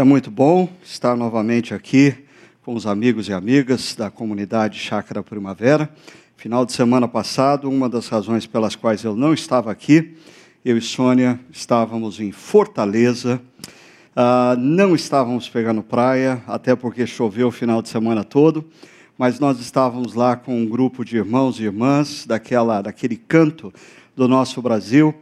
É muito bom estar novamente aqui com os amigos e amigas da comunidade Chácara Primavera. Final de semana passado, uma das razões pelas quais eu não estava aqui, eu e Sônia estávamos em Fortaleza. Uh, não estávamos pegando praia, até porque choveu o final de semana todo, mas nós estávamos lá com um grupo de irmãos e irmãs daquela, daquele canto do nosso Brasil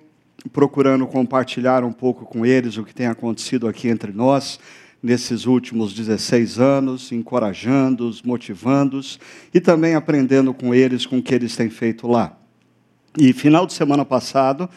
procurando compartilhar um pouco com eles o que tem acontecido aqui entre nós nesses últimos 16 anos, encorajando-os, motivando-os e também aprendendo com eles com o que eles têm feito lá. E final de semana passado,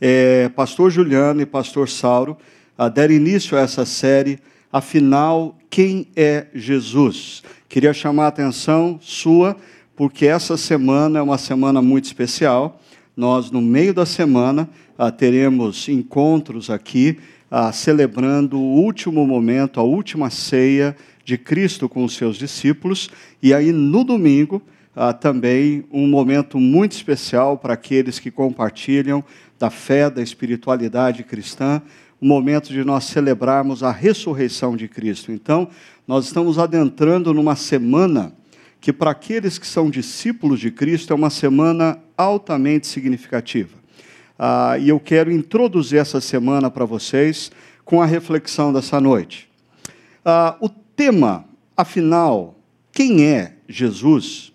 é, pastor Juliano e pastor Sauro ah, deram início a essa série, afinal, quem é Jesus? Queria chamar a atenção sua, porque essa semana é uma semana muito especial. Nós, no meio da semana, ah, teremos encontros aqui ah, celebrando o último momento, a última ceia de Cristo com os seus discípulos. E aí, no domingo, ah, também um momento muito especial para aqueles que compartilham da fé, da espiritualidade cristã, um momento de nós celebrarmos a ressurreição de Cristo. Então, nós estamos adentrando numa semana que, para aqueles que são discípulos de Cristo, é uma semana altamente significativa. Ah, e eu quero introduzir essa semana para vocês com a reflexão dessa noite. Ah, o tema, afinal, quem é Jesus?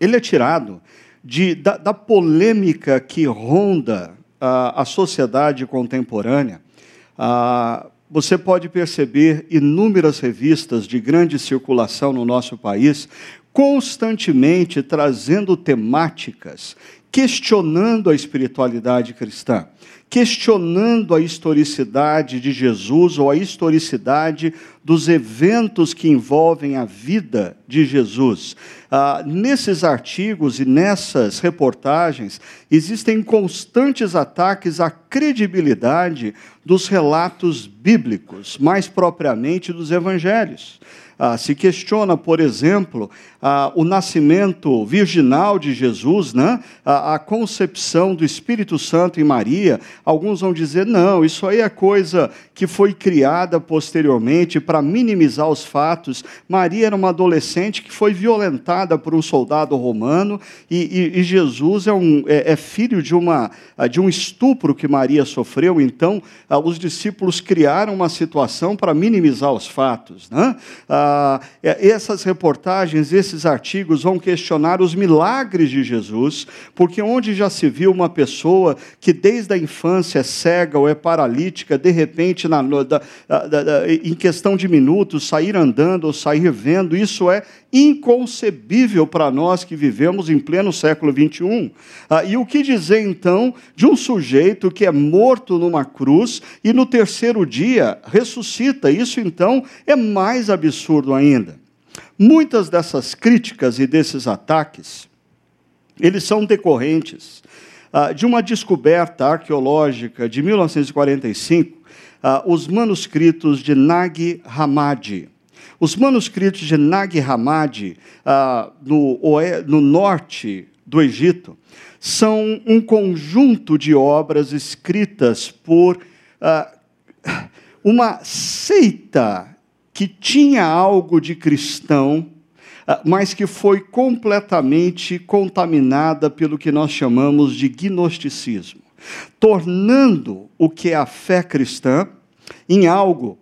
Ele é tirado de, da, da polêmica que ronda ah, a sociedade contemporânea. Ah, você pode perceber inúmeras revistas de grande circulação no nosso país constantemente trazendo temáticas questionando a espiritualidade cristã, questionando a historicidade de Jesus ou a historicidade dos eventos que envolvem a vida de Jesus. Ah, nesses artigos e nessas reportagens, existem constantes ataques à credibilidade dos relatos bíblicos, mais propriamente dos evangelhos. Ah, se questiona, por exemplo, ah, o nascimento virginal de Jesus, né? a, a concepção do Espírito Santo em Maria. Alguns vão dizer, não, isso aí é coisa que foi criada posteriormente para minimizar os fatos. Maria era uma adolescente que foi violentada por um soldado romano e, e, e Jesus é, um, é, é, filho de, uma, de um estupro que Maria sofreu. Então, ah, os discípulos criaram uma situação para minimizar os fatos. Né? Ah, ah, essas reportagens, esses artigos vão questionar os milagres de Jesus, porque onde já se viu uma pessoa que desde a infância é cega ou é paralítica, de repente, na, em questão de minutos, sair andando ou sair vendo, isso é inconcebível para nós que vivemos em pleno século XXI. Ah, e o que dizer então de um sujeito que é morto numa cruz e no terceiro dia ressuscita? Isso então é mais absurdo ainda. Muitas dessas críticas e desses ataques, eles são decorrentes ah, de uma descoberta arqueológica de 1945, ah, os manuscritos de Nag Hammadi. Os manuscritos de Nag Hammadi, ah, no, no norte do Egito, são um conjunto de obras escritas por ah, uma seita que tinha algo de cristão, ah, mas que foi completamente contaminada pelo que nós chamamos de gnosticismo, tornando o que é a fé cristã em algo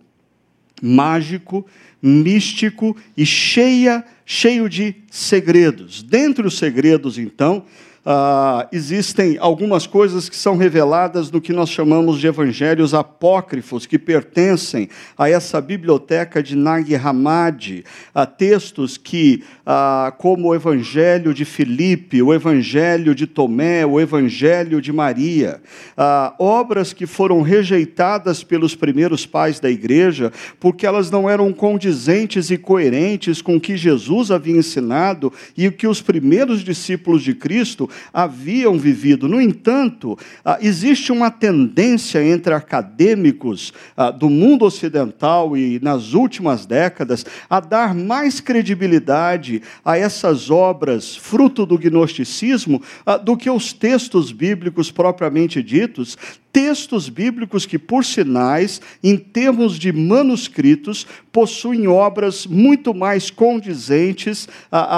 mágico, místico e cheia, cheio de segredos. Dentre os segredos, então, ah, existem algumas coisas que são reveladas no que nós chamamos de evangelhos apócrifos, que pertencem a essa biblioteca de Nag Hammadi, a textos que, ah, como o evangelho de Filipe, o evangelho de Tomé, o evangelho de Maria, ah, obras que foram rejeitadas pelos primeiros pais da igreja, porque elas não eram condizentes e coerentes com o que Jesus havia ensinado e o que os primeiros discípulos de Cristo haviam vivido. No entanto, ah, existe uma tendência entre acadêmicos ah, do mundo ocidental e nas últimas décadas a dar mais credibilidade a essas obras fruto do gnosticismo ah, do que os textos bíblicos propriamente ditos, textos bíblicos que, por sinais, em termos de manuscritos, possuem obras muito mais condizentes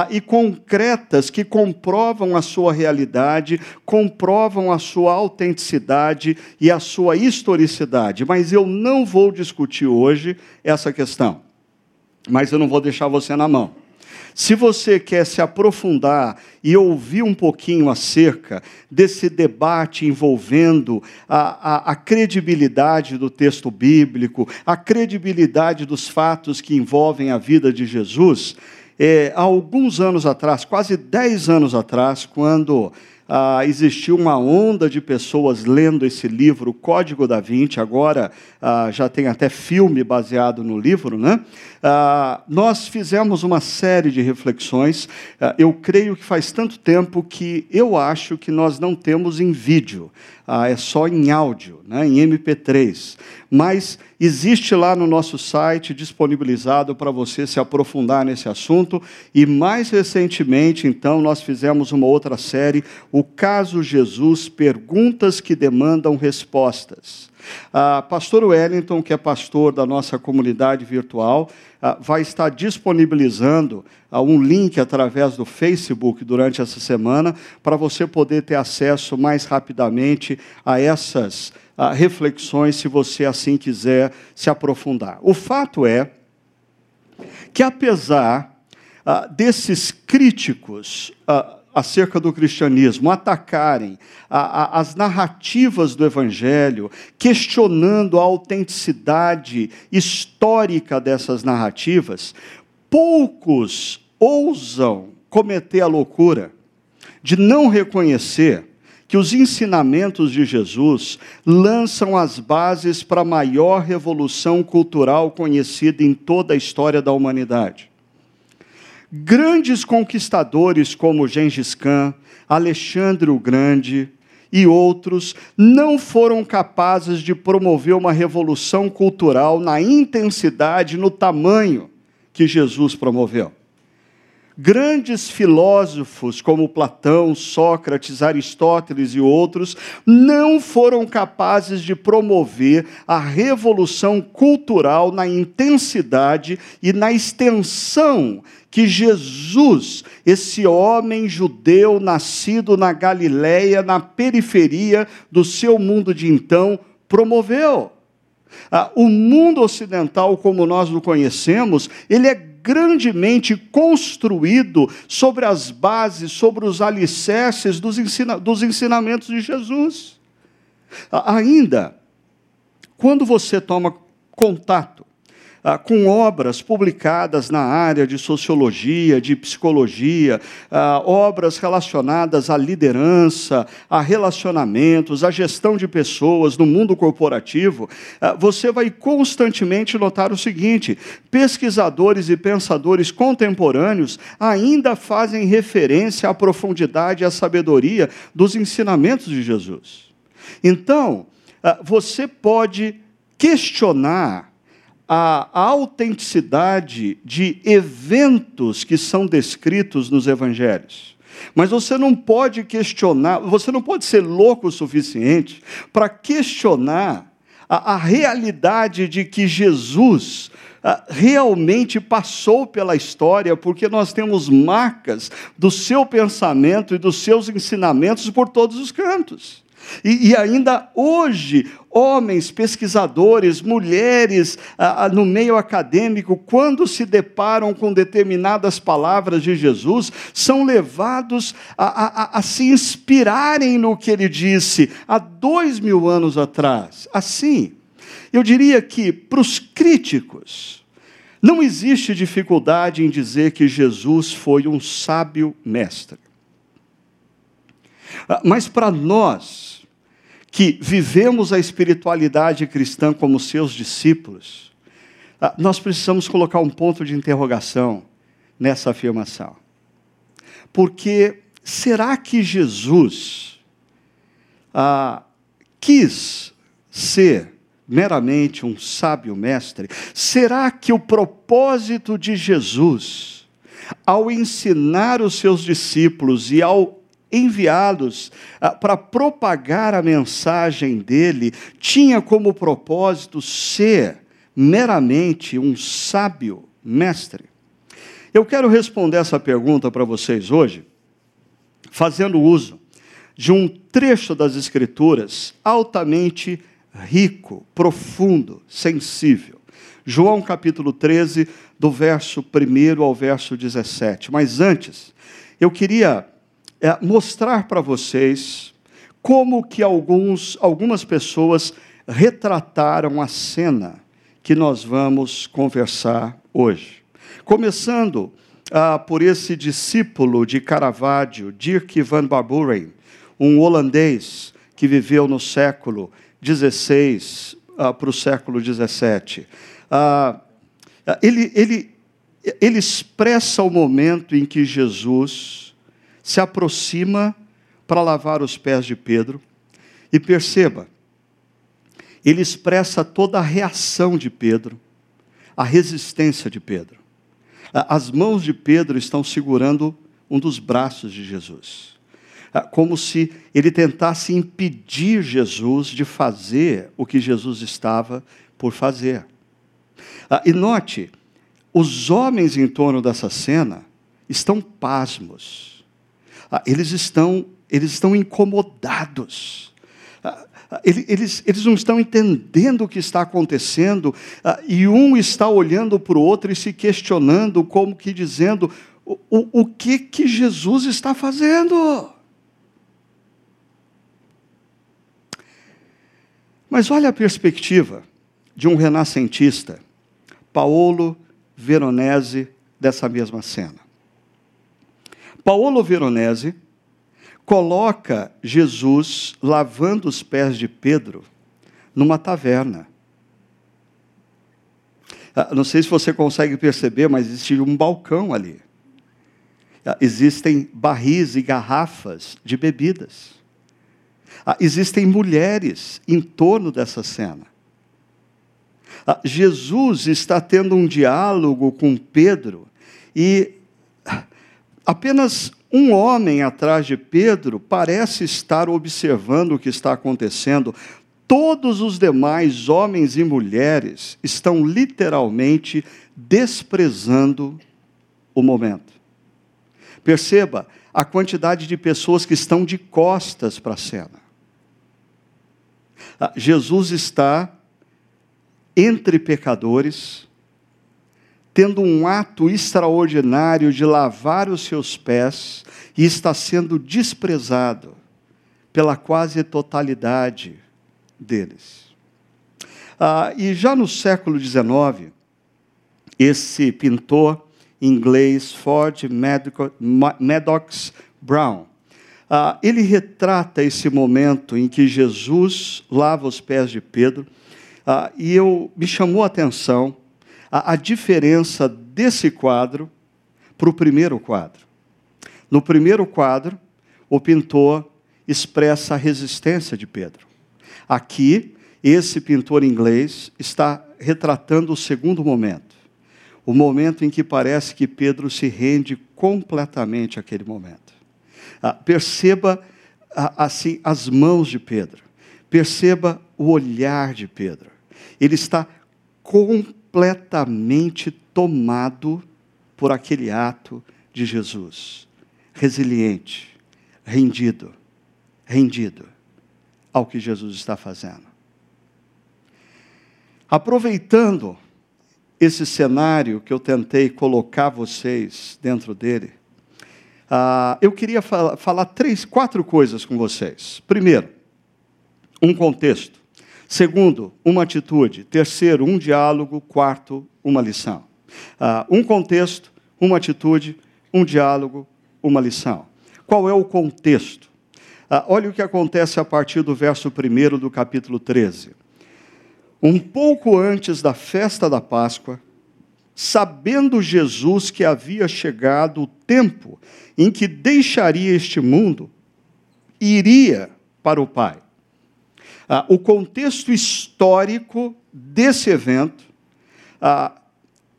e concretas que comprovam a sua realidade, comprovam a sua autenticidade e a sua historicidade. Mas eu não vou discutir hoje essa questão. Mas eu não vou deixar você na mão. Se você quer se aprofundar e ouvir um pouquinho acerca desse debate envolvendo a, a, a, credibilidade do texto bíblico, a credibilidade dos fatos que envolvem a vida de Jesus, é, há alguns anos atrás, quase dez anos atrás, quando ah, existiu uma onda de pessoas lendo esse livro, Código da Vinci, agora ah, já tem até filme baseado no livro, né? Ah, nós fizemos uma série de reflexões. Ah, eu creio que faz tanto tempo que eu acho que nós não temos em vídeo, ah, é só em áudio, né, em MP3. Mas existe lá no nosso site disponibilizado para você se aprofundar nesse assunto. E mais recentemente, então, nós fizemos uma outra série, O Caso Jesus Perguntas que Demandam Respostas. Ah, pastor Wellington, que é pastor da nossa comunidade virtual, ah, vai estar disponibilizando ah, um link através do Facebook durante essa semana para você poder ter acesso mais rapidamente a essas ah, reflexões, se você assim quiser se aprofundar. O fato é que, apesar ah, desses críticos ah, acerca do cristianismo, atacarem a, a, as narrativas do Evangelho, questionando a autenticidade histórica dessas narrativas, poucos ousam cometer a loucura de não reconhecer que os ensinamentos de Jesus lançam as bases para a maior revolução cultural conhecida em toda a história da humanidade. Grandes conquistadores como Gengis Khan, Alexandre o Grande e outros não foram capazes de promover uma revolução cultural na intensidade, no tamanho que Jesus promoveu. Grandes filósofos como Platão, Sócrates, Aristóteles e outros não foram capazes de promover a revolução cultural na intensidade e na extensão que Jesus, esse homem judeu nascido na Galileia, na periferia do seu mundo de então, promoveu. Ah, o mundo ocidental, como nós o conhecemos, ele é grandemente construído sobre as bases, sobre os alicerces dos, ensina dos ensinamentos de Jesus. Ainda, quando você toma contato ah, com obras publicadas na área de sociologia, de psicologia, ah, obras relacionadas à liderança, a relacionamentos, à gestão de pessoas no mundo corporativo, ah, você vai constantemente notar o seguinte: pesquisadores e pensadores contemporâneos ainda fazem referência à profundidade e à sabedoria dos ensinamentos de Jesus. Então, você pode questionar a autenticidade de eventos que são descritos nos evangelhos. Mas você não pode questionar, você não pode ser louco o suficiente para questionar a, a, realidade de que Jesus a, realmente passou pela história, porque nós temos marcas do seu pensamento e dos seus ensinamentos por todos os cantos. E, e, ainda hoje, homens, pesquisadores, mulheres ah, no meio acadêmico, quando se deparam com determinadas palavras de Jesus, são levados a, a, a se inspirarem no que ele disse há dois mil anos atrás. Assim, eu diria que para os críticos, não existe dificuldade em dizer que Jesus foi um sábio mestre. Ah, mas para nós, que vivemos a espiritualidade cristã como seus discípulos, ah, nós precisamos colocar um ponto de interrogação nessa afirmação. Porque será que Jesus ah, quis ser meramente um sábio mestre? Será que o propósito de Jesus, ao ensinar os seus discípulos e ao enviá-los ah, para propagar a mensagem dele, tinha como propósito ser meramente um sábio mestre? Eu quero responder essa pergunta para vocês hoje, fazendo uso de um trecho das Escrituras altamente rico, profundo, sensível. João capítulo 13, do verso 1 ao verso 17. Mas antes, eu queria é, mostrar para vocês como que alguns, algumas pessoas retrataram a cena que nós vamos conversar hoje. Começando ah, por esse discípulo de Caravaggio, Dirk van Barburen, um holandês que viveu no século XVI ah, para o século XVII. Ah, ele, ele, ele expressa o momento em que Jesus se aproxima para lavar os pés de Pedro. E perceba, ele expressa toda a reação de Pedro, a resistência de Pedro. As mãos de Pedro estão segurando um dos braços de Jesus, como se ele tentasse impedir Jesus de fazer o que Jesus estava por fazer. E note, os homens em torno dessa cena estão pasmos, eles estão, eles estão incomodados eles, eles não estão entendendo o que está acontecendo, ah, e um está olhando para o outro e se questionando, como que dizendo: o, o, o que, que Jesus está fazendo? Mas olha a perspectiva de um renascentista, Paolo Veronese, dessa mesma cena. Paolo Veronese coloca Jesus lavando os pés de Pedro numa taverna. Ah, não sei se você consegue perceber, mas existe um balcão ali. Ah, existem barris e garrafas de bebidas. Ah, existem mulheres em torno dessa cena. Jesus está tendo um diálogo com Pedro e apenas um homem atrás de Pedro parece estar observando o que está acontecendo. Todos os demais homens e mulheres estão literalmente desprezando o momento. Perceba a quantidade de pessoas que estão de costas para a cena. Ah, Jesus está entre pecadores, tendo um ato extraordinário de lavar os seus pés e está sendo desprezado pela quase totalidade deles. Ah, e já no século XIX, esse pintor inglês Ford Maddox Brown, ah, ele retrata esse momento em que Jesus lava os pés de Pedro, ah, e eu me chamou a atenção a, a diferença desse quadro para o primeiro quadro. No primeiro quadro, o pintor expressa a resistência de Pedro. Aqui, esse pintor inglês está retratando o segundo momento. O momento em que parece que Pedro se rende completamente àquele momento. Ah, perceba ah, assim as mãos de Pedro. Perceba o olhar de Pedro. Ele está completamente completamente tomado por aquele ato de Jesus. Resiliente, rendido, rendido ao que Jesus está fazendo. Aproveitando esse cenário que eu tentei colocar vocês dentro dele, uh, eu queria falar, falar três, quatro coisas com vocês. Primeiro, um contexto. Segundo, uma atitude. Terceiro, um diálogo. Quarto, uma lição. Uh, um contexto, uma atitude, um diálogo, uma lição. Qual é o contexto? Uh, olha o que acontece a partir do verso 1 do capítulo 13. Um pouco antes da festa da Páscoa, sabendo Jesus que havia chegado o tempo em que deixaria este mundo, iria para o Pai. Ah, o contexto histórico desse evento ah,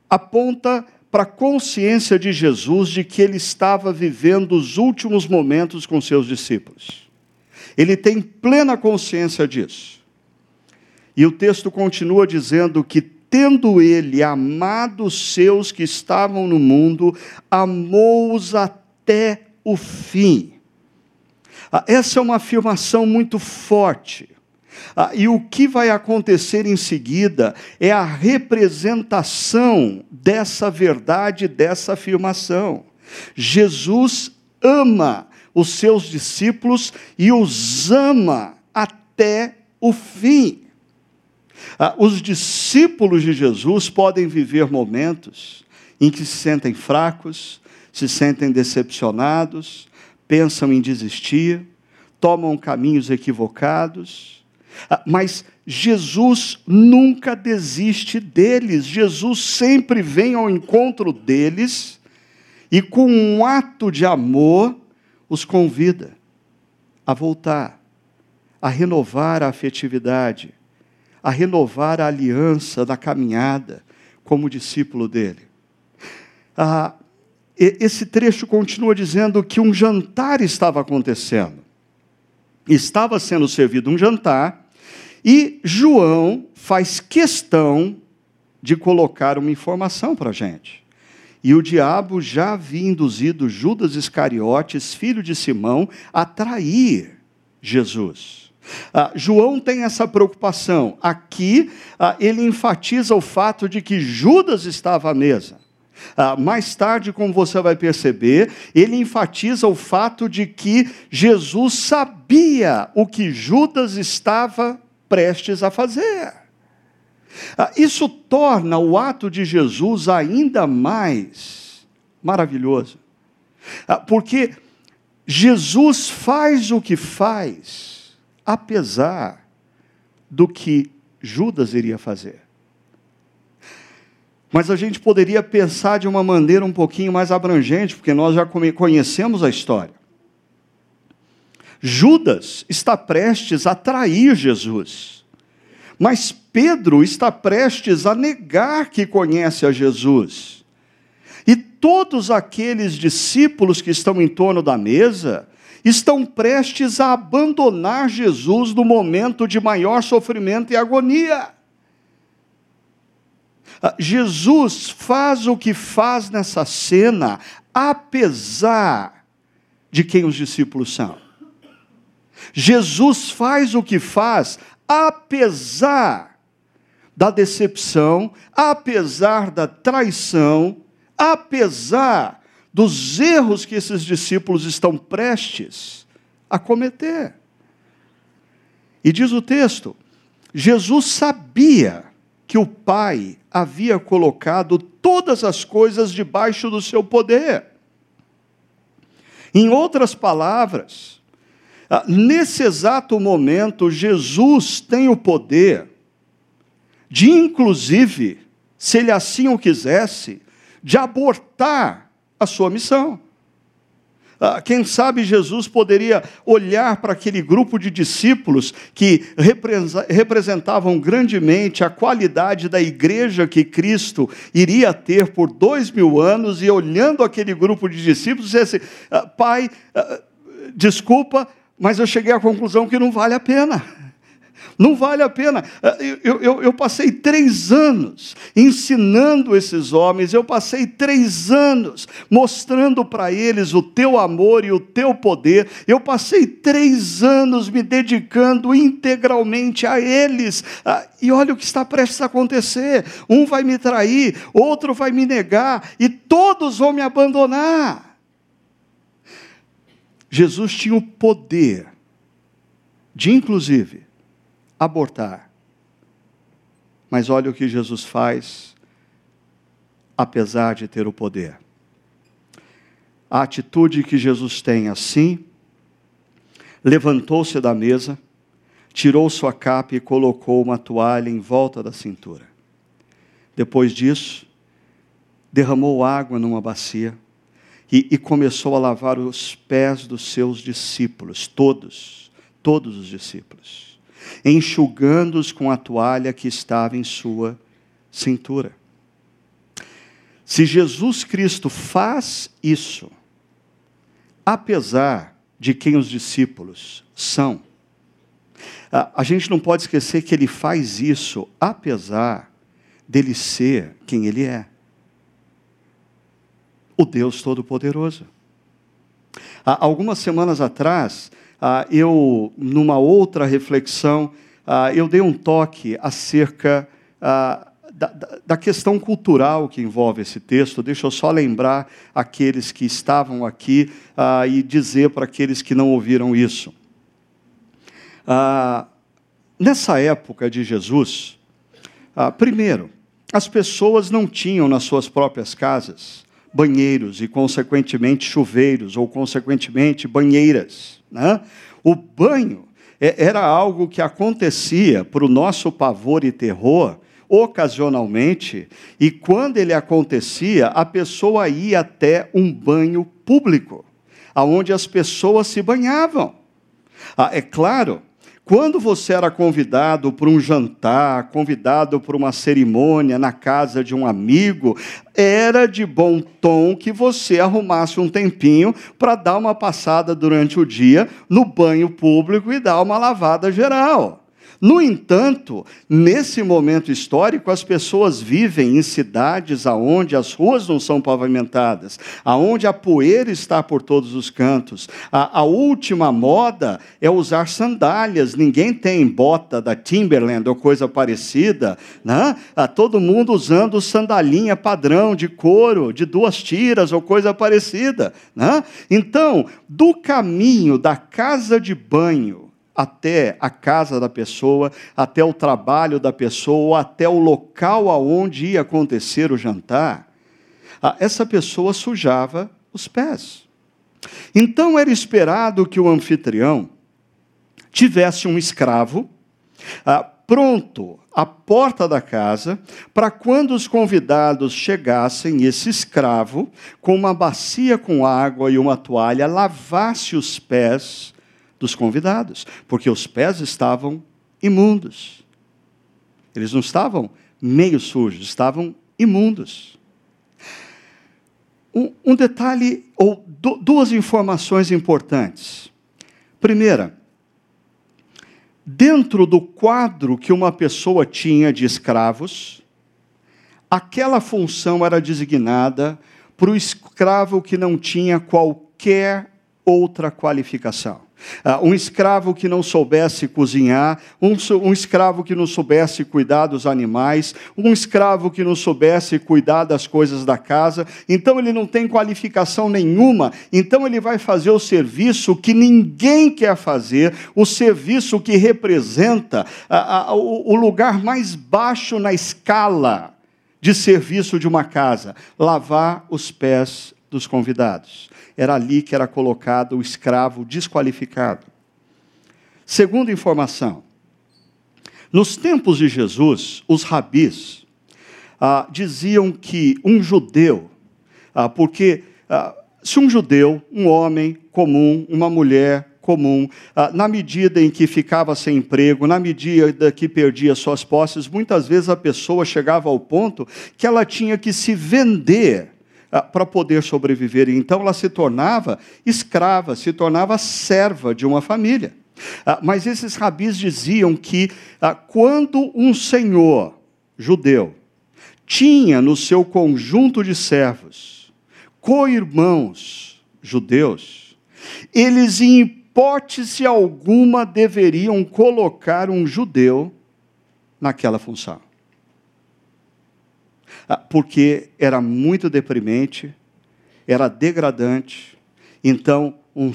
aponta para a consciência de Jesus de que ele estava vivendo os últimos momentos com seus discípulos. Ele tem plena consciência disso. E o texto continua dizendo que, tendo ele amado os seus que estavam no mundo, amou-os até o fim. Ah, essa é uma afirmação muito forte. Ah, e o que vai acontecer em seguida é a representação dessa verdade, dessa afirmação. Jesus ama os seus discípulos e os ama até o fim. Ah, os discípulos de Jesus podem viver momentos em que se sentem fracos, se sentem decepcionados, pensam em desistir, tomam caminhos equivocados, mas Jesus nunca desiste deles, Jesus sempre vem ao encontro deles e, com um ato de amor, os convida a voltar, a renovar a afetividade, a renovar a aliança da caminhada como discípulo dele. Ah, esse trecho continua dizendo que um jantar estava acontecendo. Estava sendo servido um jantar e João faz questão de colocar uma informação para a gente. E o diabo já havia induzido Judas Iscariotes, filho de Simão, a trair Jesus. Ah, João tem essa preocupação. Aqui, ah, ele enfatiza o fato de que Judas estava à mesa. Ah, mais tarde, como você vai perceber, ele enfatiza o fato de que Jesus sabia o que Judas estava prestes a fazer. Ah, isso torna o ato de Jesus ainda mais maravilhoso, ah, porque Jesus faz o que faz, apesar do que Judas iria fazer. Mas a gente poderia pensar de uma maneira um pouquinho mais abrangente, porque nós já conhecemos a história. Judas está prestes a trair Jesus, mas Pedro está prestes a negar que conhece a Jesus. E todos aqueles discípulos que estão em torno da mesa estão prestes a abandonar Jesus no momento de maior sofrimento e agonia. Ah, Jesus faz o que faz nessa cena, apesar de quem os discípulos são. Jesus faz o que faz, apesar da decepção, apesar da traição, apesar dos erros que esses discípulos estão prestes a cometer. E diz o texto: Jesus sabia que o Pai havia colocado todas as coisas debaixo do seu poder. Em outras palavras, nesse exato momento, Jesus tem o poder de, inclusive, se ele assim o quisesse, de abortar a sua missão. Ah, quem sabe Jesus poderia olhar para aquele grupo de discípulos que representavam grandemente a qualidade da igreja que Cristo iria ter por dois mil anos, e olhando aquele grupo de discípulos, dizer assim: ah, Pai, ah, desculpa, mas eu cheguei à conclusão que não vale a pena. Não vale a pena. Eu, eu, eu, passei três anos ensinando esses homens, eu passei três anos mostrando para eles o teu amor e o teu poder, eu passei três anos me dedicando integralmente a eles. Ah, e olha o que está prestes a acontecer: um vai me trair, outro vai me negar, e todos vão me abandonar. Jesus tinha o poder de, inclusive, abortar. Mas olha o que Jesus faz, apesar de ter o poder. A atitude que Jesus tem assim, levantou-se da mesa, tirou sua capa e colocou uma toalha em volta da cintura. Depois disso, derramou água numa bacia e, e começou a lavar os pés dos seus discípulos, todos, todos os discípulos, enxugando-os com a toalha que estava em sua cintura. Se Jesus Cristo faz isso, apesar de quem os discípulos são, a gente não pode esquecer que ele faz isso apesar dele ser quem ele é o Deus Todo-Poderoso. Há algumas semanas atrás, eu, numa outra reflexão, eu dei um toque acerca da, da, questão cultural que envolve esse texto, deixa eu só lembrar aqueles que estavam aqui e dizer para aqueles que não ouviram isso. Nessa época de Jesus, primeiro, as pessoas não tinham nas suas próprias casas banheiros e, consequentemente, chuveiros, ou, consequentemente, banheiras. Né? O banho é, era algo que acontecia, para o nosso pavor e terror, ocasionalmente, e quando ele acontecia, a pessoa ia até um banho público, aonde as pessoas se banhavam. Ah, é claro, quando você era convidado para um jantar, convidado para uma cerimônia na casa de um amigo, era de bom tom que você arrumasse um tempinho para dar uma passada durante o dia no banho público e dar uma lavada geral. No entanto, nesse momento histórico, as pessoas vivem em cidades aonde as ruas não são pavimentadas, aonde a poeira está por todos os cantos. A, a última moda é usar sandálias. Ninguém tem bota da Timberland ou coisa parecida, né? A todo mundo usando sandalinha padrão de couro, de duas tiras ou coisa parecida, né? Então, do caminho da casa de banho até a casa da pessoa, até o trabalho da pessoa, até o local aonde ia acontecer o jantar, essa pessoa sujava os pés. Então era esperado que o anfitrião tivesse um escravo pronto à porta da casa, para quando os convidados chegassem, esse escravo, com uma bacia com água e uma toalha, lavasse os pés dos convidados, porque os pés estavam imundos. Eles não estavam meio sujos, estavam imundos. Um, um detalhe, ou du duas informações importantes. Primeira, dentro do quadro que uma pessoa tinha de escravos, aquela função era designada para o escravo que não tinha qualquer outra qualificação. Uh, um escravo que não soubesse cozinhar, um, escravo que não soubesse cuidar dos animais, um escravo que não soubesse cuidar das coisas da casa, então ele não tem qualificação nenhuma, então ele vai fazer o serviço que ninguém quer fazer, o serviço que representa o lugar mais baixo na escala de serviço de uma casa: lavar os pés dos convidados era ali que era colocado o escravo desqualificado. Segunda informação: nos tempos de Jesus, os rabis ah, diziam que um judeu, ah, porque ah, se um judeu, um homem comum, uma mulher comum, ah, na medida em que ficava sem emprego, na medida que perdia suas posses, muitas vezes a pessoa chegava ao ponto que ela tinha que se vender para poder sobreviver. E então ela se tornava escrava, se tornava serva de uma família. Ah, mas esses rabis diziam que ah, quando um senhor judeu tinha no seu conjunto de servos co-irmãos judeus, eles em hipótese alguma deveriam colocar um judeu naquela função. Ah, porque era muito deprimente, era degradante. Então, um,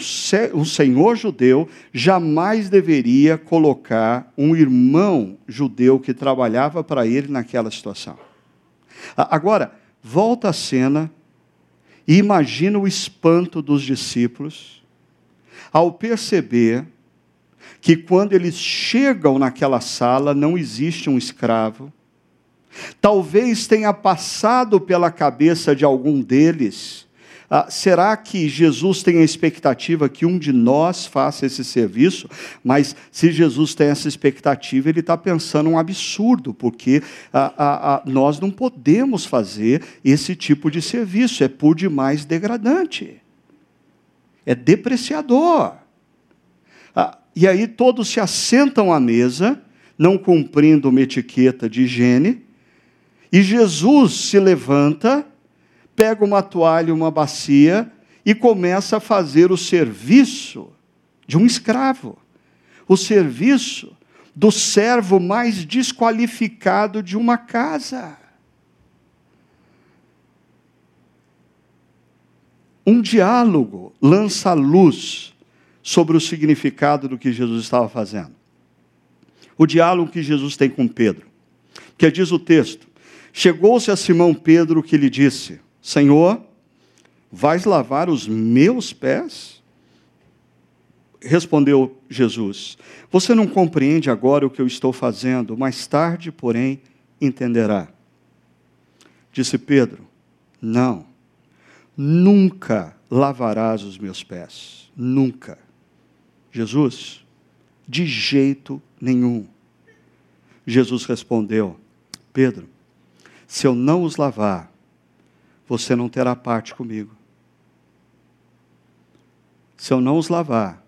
um senhor judeu jamais deveria colocar um irmão judeu que trabalhava para ele naquela situação. Ah, agora, volta a cena e imagina o espanto dos discípulos ao perceber que quando eles chegam naquela sala não existe um escravo, Talvez tenha passado pela cabeça de algum deles. Ah, será que Jesus tem a expectativa que um de nós faça esse serviço? Mas se Jesus tem essa expectativa, ele está pensando um absurdo, porque ah, ah, ah, nós não podemos fazer esse tipo de serviço, é por demais degradante, é depreciador. Ah, e aí todos se assentam à mesa, não cumprindo uma etiqueta de higiene, e Jesus se levanta, pega uma toalha, uma bacia e começa a fazer o serviço de um escravo, o serviço do servo mais desqualificado de uma casa. Um diálogo lança luz sobre o significado do que Jesus estava fazendo. O diálogo que Jesus tem com Pedro. Que diz o texto: Chegou-se a Simão Pedro que lhe disse: Senhor, vais lavar os meus pés? Respondeu Jesus: Você não compreende agora o que eu estou fazendo, mais tarde, porém, entenderá. Disse Pedro: Não, nunca lavarás os meus pés, nunca. Jesus, de jeito nenhum. Jesus respondeu: Pedro, se eu não os lavar, você não terá parte comigo. Se eu não os lavar,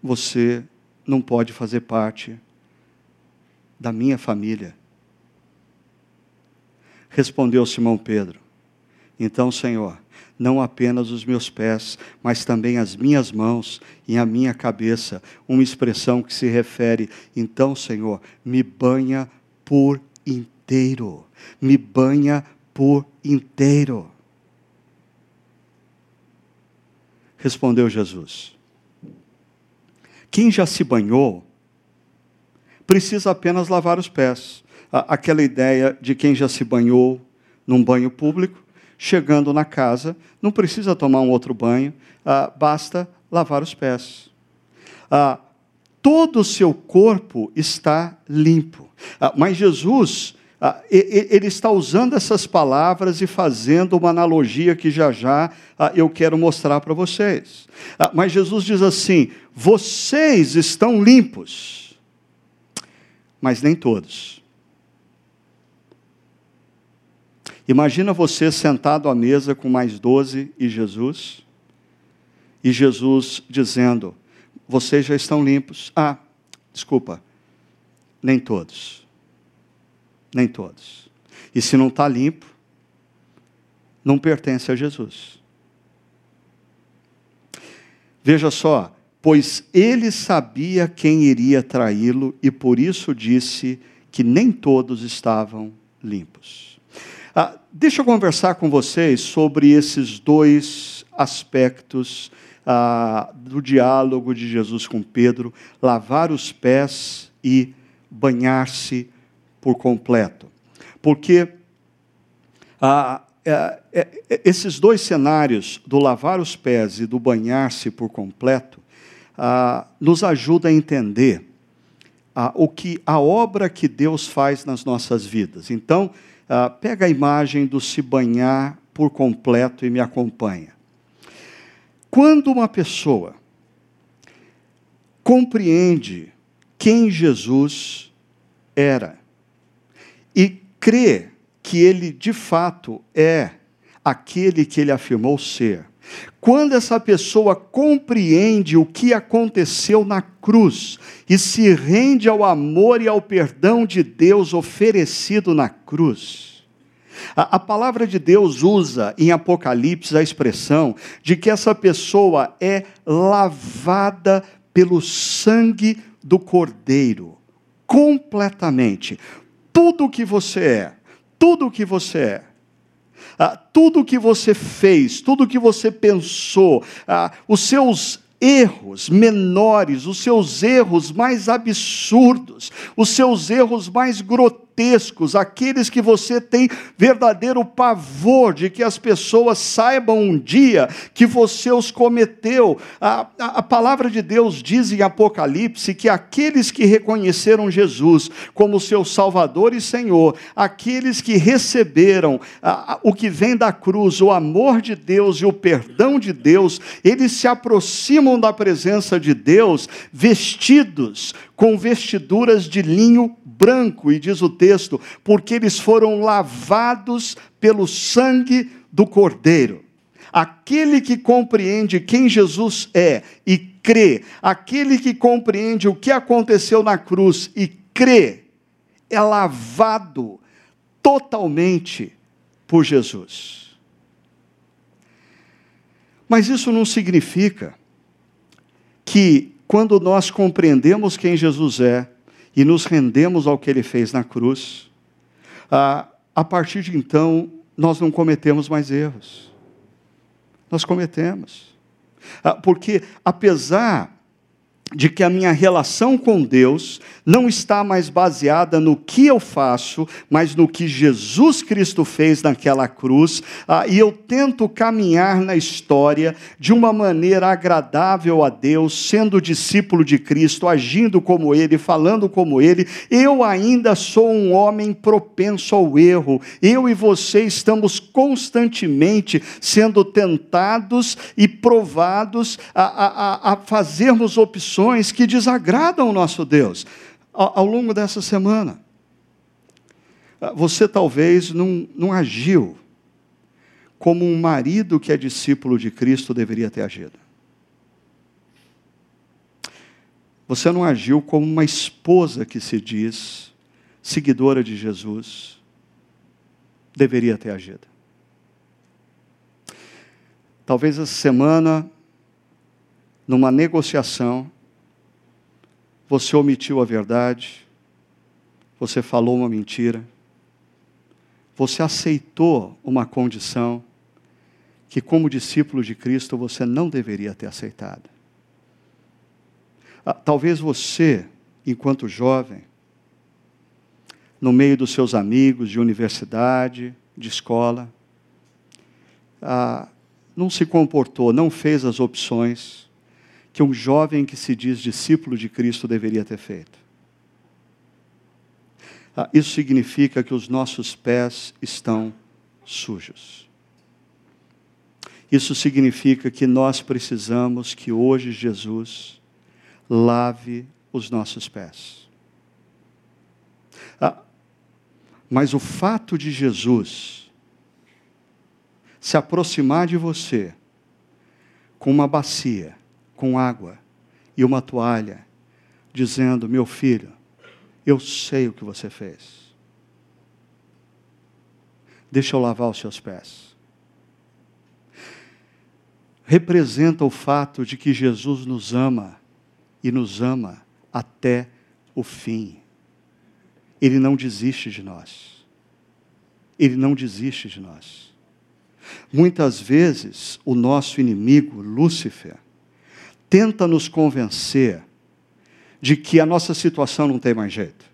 você não pode fazer parte da minha família. Respondeu Simão Pedro: Então, Senhor, não apenas os meus pés, mas também as minhas mãos e a minha cabeça. Uma expressão que se refere, então, Senhor, me banha por inteiro. Me banha por inteiro. Respondeu Jesus: Quem já se banhou, precisa apenas lavar os pés. Aquela ideia de quem já se banhou num banho público, chegando na casa, não precisa tomar um outro banho, ah, basta lavar os pés. Ah, todo o seu corpo está limpo. Ah, mas Jesus, ah, ele está usando essas palavras e fazendo uma analogia que já já ah, eu quero mostrar para vocês. Mas Jesus diz assim: vocês estão limpos, mas nem todos. Imagina você sentado à mesa com mais doze e Jesus, e Jesus dizendo: vocês já estão limpos. Ah, desculpa, nem todos. Nem todos. E se não está limpo, não pertence a Jesus. Veja só, pois ele sabia quem iria traí-lo e por isso disse que nem todos estavam limpos. Ah, deixa eu conversar com vocês sobre esses dois aspectos ah, do diálogo de Jesus com Pedro, lavar os pés e banhar-se por completo. Porque ah, é, é, esses dois cenários, do lavar os pés e do banhar-se por completo, ah, nos ajuda a entender ah, o que a obra que Deus faz nas nossas vidas. Então, pega a imagem do se banhar por completo e me acompanha. Quando uma pessoa compreende quem Jesus era e crê que ele de fato é aquele que ele afirmou ser, quando essa pessoa compreende o que aconteceu na cruz e se rende ao amor e ao perdão de Deus oferecido na cruz, a, a, palavra de Deus usa em Apocalipse a expressão de que essa pessoa é lavada pelo sangue do Cordeiro, completamente. Tudo o que você é, tudo o que você é, ah, tudo o que você fez, tudo o que você pensou, ah, os seus erros menores, os seus erros mais absurdos, os seus erros mais grotescos, grotescos, aqueles que você tem verdadeiro pavor de que as pessoas saibam um dia que você os cometeu. A, a, a palavra de Deus diz em Apocalipse que aqueles que reconheceram Jesus como seu Salvador e Senhor, aqueles que receberam a, o que vem da cruz, o amor de Deus e o perdão de Deus, eles se aproximam da presença de Deus vestidos com vestiduras de linho branco, e diz o texto, porque eles foram lavados pelo sangue do Cordeiro. Aquele que compreende quem Jesus é e crê, aquele que compreende o que aconteceu na cruz e crê, é lavado totalmente por Jesus. Mas isso não significa que quando nós compreendemos quem Jesus é e nos rendemos ao que ele fez na cruz, a, partir de então, nós não cometemos mais erros. Nós cometemos. Porque, apesar de que a minha relação com Deus não está mais baseada no que eu faço, mas no que Jesus Cristo fez naquela cruz, ah, e eu tento caminhar na história de uma maneira agradável a Deus, sendo discípulo de Cristo, agindo como Ele, falando como Ele, eu ainda sou um homem propenso ao erro. Eu e você estamos constantemente sendo tentados e provados a, a, a fazermos opções ações que desagradam o nosso Deus ao, longo dessa semana. Ah, você talvez não, não agiu como um marido que é discípulo de Cristo deveria ter agido. Você não agiu como uma esposa que se diz seguidora de Jesus deveria ter agido. Talvez essa semana, numa negociação, você omitiu a verdade, você falou uma mentira, você aceitou uma condição que, como discípulo de Cristo, você não deveria ter aceitado. Ah, talvez você, enquanto jovem, no meio dos seus amigos de universidade, de escola, ah, não se comportou, não fez as opções que um jovem que se diz discípulo de Cristo deveria ter feito. Ah, isso significa que os nossos pés estão sujos. Isso significa que nós precisamos que hoje Jesus lave os nossos pés. Ah, mas o fato de Jesus se aproximar de você com uma bacia, com água e uma toalha, dizendo: Meu filho, eu sei o que você fez. Deixa eu lavar os seus pés. Representa o fato de que Jesus nos ama e nos ama até o fim. Ele não desiste de nós. Ele não desiste de nós. Muitas vezes, o nosso inimigo, Lúcifer, tenta nos convencer de que a nossa situação não tem mais jeito.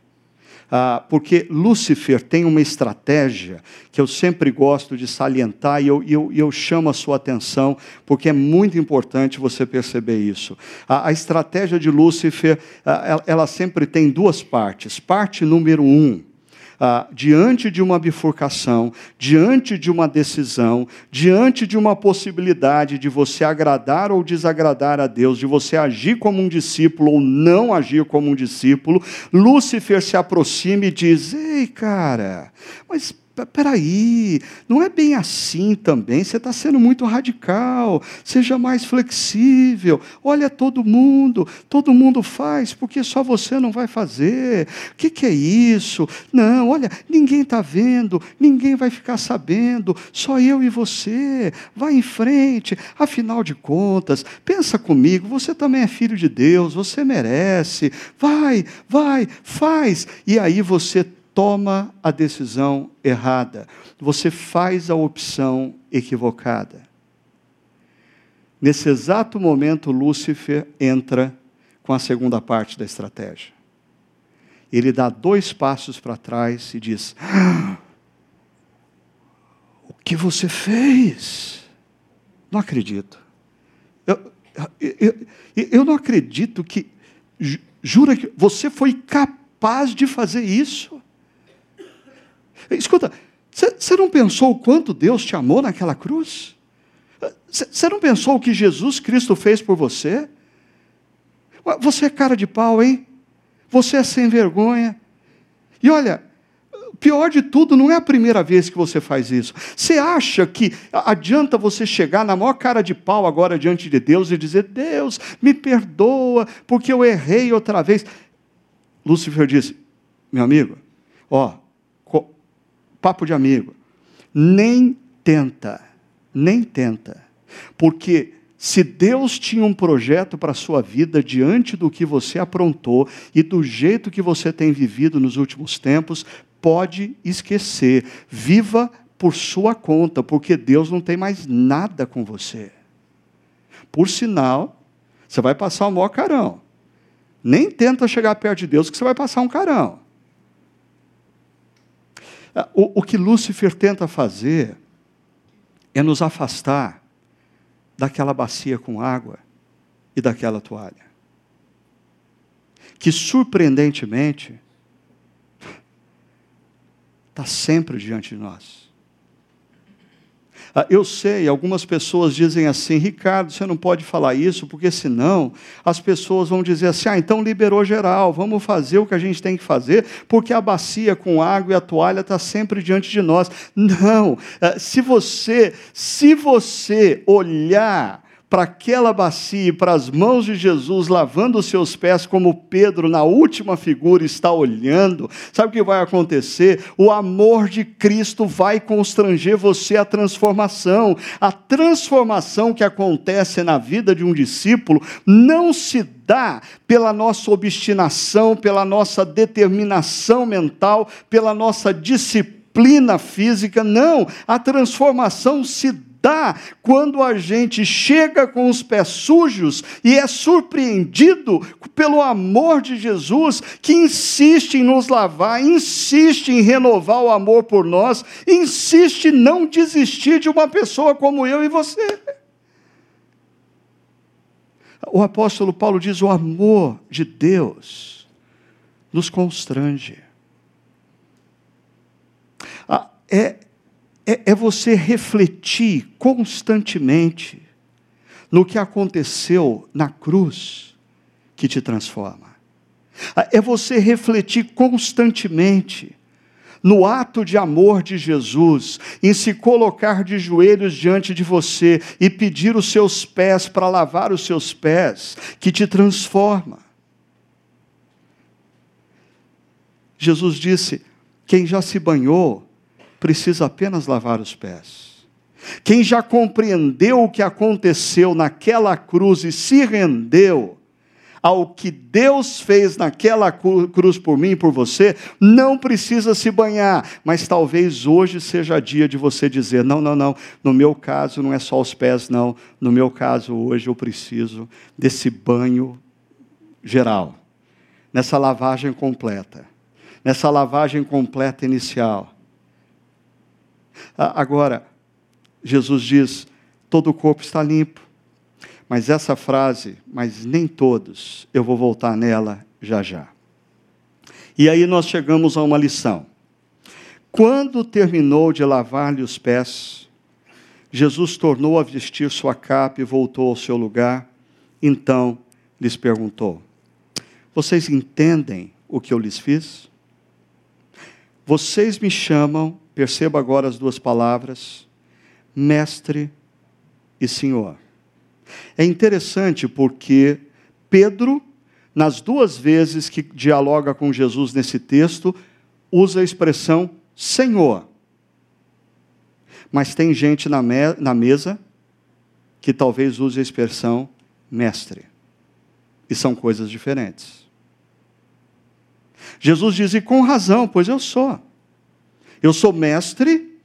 Ah, porque Lúcifer tem uma estratégia que eu sempre gosto de salientar e eu, eu, eu chamo a sua atenção, porque é muito importante você perceber isso. A, a estratégia de Lúcifer, ah, ela, ela sempre tem duas partes. Parte número um, ah, diante de uma bifurcação, diante de uma decisão, diante de uma possibilidade de você agradar ou desagradar a Deus, de você agir como um discípulo ou não agir como um discípulo, Lúcifer se aproxima e diz: Ei, cara, mas peraí, não é bem assim também, você está sendo muito radical, seja mais flexível, olha todo mundo, todo mundo faz, porque só você não vai fazer, o que, que é isso? Não, olha, ninguém está vendo, ninguém vai ficar sabendo, só eu e você, vai em frente, afinal de contas, pensa comigo, você também é filho de Deus, você merece, vai, vai, faz, e aí você toma a decisão errada, você faz a opção equivocada. Nesse exato momento, Lúcifer entra com a segunda parte da estratégia. ele dá dois passos para trás e diz: ah, O que você fez? Não acredito. Eu, eu, eu não acredito que. Jura que você foi capaz de fazer isso? Escuta, você não pensou o quanto Deus te amou naquela cruz? Você não pensou o que Jesus Cristo fez por você? Você é cara de pau, hein? Você é sem vergonha. E olha, pior de tudo, não é a primeira vez que você faz isso. Você acha que adianta você chegar na maior cara de pau agora diante de Deus e dizer: Deus, me perdoa, porque eu errei outra vez. Lúcifer disse: Meu amigo, ó, papo de amigo, nem tenta, nem tenta, porque se Deus tinha um projeto para a sua vida diante do que você aprontou e do jeito que você tem vivido nos últimos tempos, pode esquecer. Viva por sua conta, porque Deus não tem mais nada com você. Por sinal, você vai passar um maior carão. Nem tenta chegar perto de Deus, que você vai passar um carão. O, o que Lúcifer tenta fazer é nos afastar daquela bacia com água e daquela toalha. Que surpreendentemente está sempre diante de nós. Ah, eu sei, algumas pessoas dizem assim, Ricardo, você não pode falar isso, porque senão as pessoas vão dizer assim: ah, então liberou geral, vamos fazer o que a gente tem que fazer, porque a bacia com água e a toalha está sempre diante de nós. Não, ah, se você, se você olhar para aquela bacia e para as mãos de Jesus lavando os seus pés, como Pedro, na última figura, está olhando, sabe o que vai acontecer? O amor de Cristo vai constranger você à transformação. A transformação que acontece na vida de um discípulo não se dá pela nossa obstinação, pela nossa determinação mental, pela nossa disciplina física, não. A transformação se quando a gente chega com os pés sujos e é surpreendido pelo amor de Jesus, que insiste em nos lavar, insiste em renovar o amor por nós, insiste em não desistir de uma pessoa como eu e você. O apóstolo Paulo diz: o amor de Deus nos constrange. Ah, é, é, é você refletir constantemente no que aconteceu na cruz que te transforma. É você refletir constantemente no ato de amor de Jesus, em se colocar de joelhos diante de você e pedir os seus pés para lavar os seus pés, que te transforma. Jesus disse: quem já se banhou precisa apenas lavar os pés. Quem já compreendeu o que aconteceu naquela cruz e se rendeu ao que Deus fez naquela cruz por mim e por você, não precisa se banhar, mas talvez hoje seja dia de você dizer: não, não, não, no meu caso não é só os pés, não, no meu caso hoje eu preciso desse banho geral, nessa lavagem completa, nessa lavagem completa inicial Agora, Jesus diz: todo o corpo está limpo. Mas essa frase, mas nem todos, eu vou voltar nela já já. E aí nós chegamos a uma lição. Quando terminou de lavar-lhe os pés, Jesus tornou a vestir sua capa e voltou ao seu lugar. Então lhes perguntou: Vocês entendem o que eu lhes fiz? Vocês me chamam Perceba agora as duas palavras, mestre e senhor. É interessante porque Pedro, nas duas vezes que dialoga com Jesus nesse texto, usa a expressão senhor. Mas tem gente na, me na mesa que talvez use a expressão mestre. E são coisas diferentes. Jesus diz, e com razão, pois eu sou. Eu sou mestre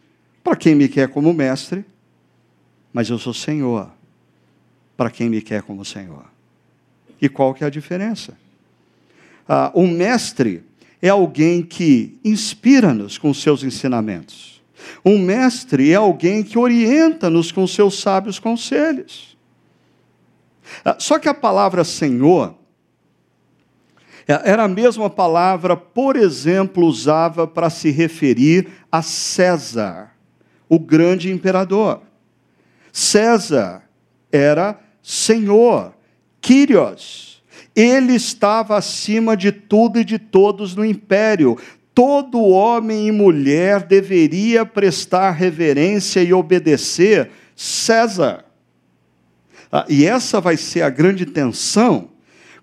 para quem me quer como mestre, mas eu sou senhor para quem me quer como senhor. E qual que é a diferença? Ah, o mestre, é alguém que inspira-nos com seus ensinamentos. Um mestre é alguém que orienta-nos com seus sábios conselhos. Ah, só que a palavra Senhor era a mesma palavra, por exemplo, usava para se referir a César, o grande imperador. César era Senhor, Quírios. Ele estava acima de tudo e de todos no império. Todo homem e mulher deveria prestar reverência e obedecer César. Ah, e essa vai ser a grande tensão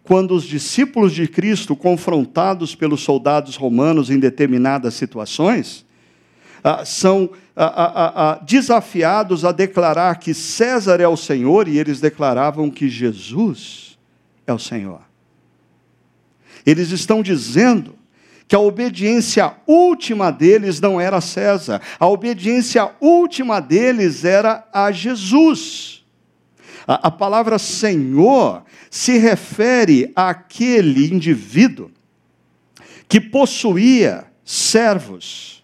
quando os discípulos de Cristo, confrontados pelos soldados romanos em determinadas situações, ah, são ah, ah, desafiados a declarar que César é o Senhor e eles declaravam que Jesus é o Senhor. Eles estão dizendo que a obediência última deles não era a César, a obediência última deles era a Jesus. A, a palavra Senhor se refere àquele indivíduo que possuía servos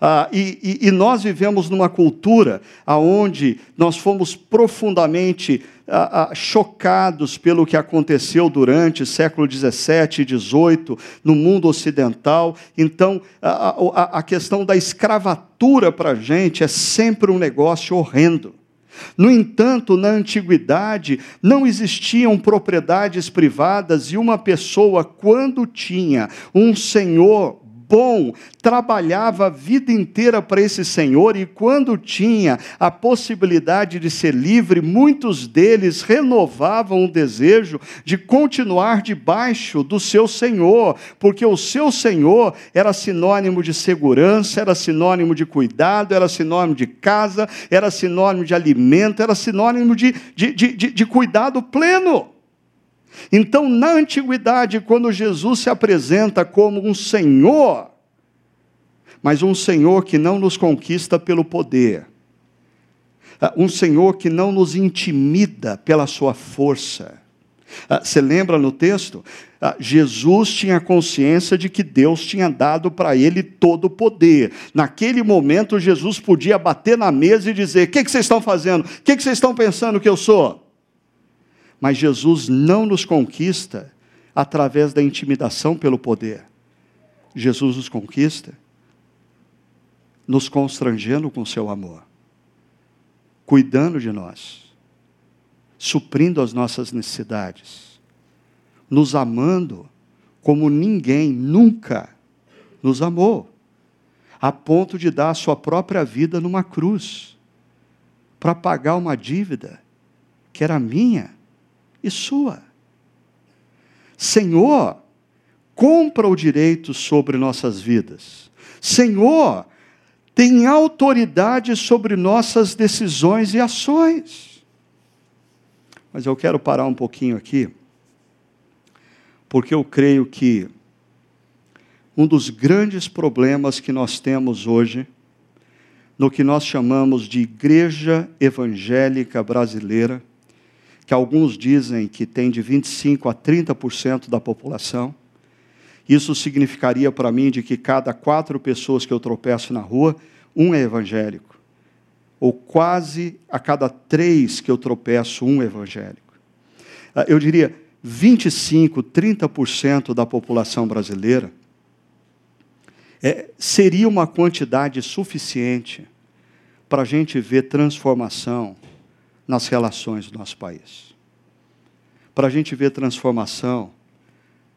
ah, e, e, nós vivemos numa cultura onde nós fomos profundamente ah, ah, chocados pelo que aconteceu durante século XVII e XVIII no mundo ocidental. Então, a, a, a questão da escravatura para a gente é sempre um negócio horrendo. No entanto, na antiguidade, não existiam propriedades privadas e uma pessoa, quando tinha um senhor bom, trabalhava a vida inteira para esse Senhor e quando tinha a possibilidade de ser livre, muitos deles renovavam o desejo de continuar debaixo do seu Senhor, porque o seu Senhor era sinônimo de segurança, era sinônimo de cuidado, era sinônimo de casa, era sinônimo de alimento, era sinônimo de, de, de, de, cuidado pleno. Então, na antiguidade, quando Jesus se apresenta como um Senhor, mas um Senhor que não nos conquista pelo poder, ah, um Senhor que não nos intimida pela sua força. Ah, você lembra no texto? Ah, Jesus tinha consciência de que Deus tinha dado para ele todo o poder. Naquele momento, Jesus podia bater na mesa e dizer: O que, vocês estão fazendo? O que vocês estão pensando que eu sou? Mas Jesus não nos conquista através da intimidação pelo poder. Jesus nos conquista nos constrangendo com seu amor, cuidando de nós, suprindo as nossas necessidades, nos amando como ninguém nunca nos amou, a ponto de dar a sua própria vida numa cruz, para pagar uma dívida que era minha e sua. Senhor, compra o direito sobre nossas vidas. Senhor, tem autoridade sobre nossas decisões e ações. Mas eu quero parar um pouquinho aqui, porque eu creio que um dos grandes problemas que nós temos hoje, no que nós chamamos de igreja evangélica brasileira, que alguns dizem que tem de 25 a 30% da população. Isso significaria para mim de que cada quatro pessoas que eu tropeço na rua, um é evangélico. Ou quase a cada três que eu tropeço, um é evangélico. Ah, eu diria 25, 30% da população brasileira é, seria uma quantidade suficiente para a gente ver transformação nas relações do nosso país. Para a gente ver transformação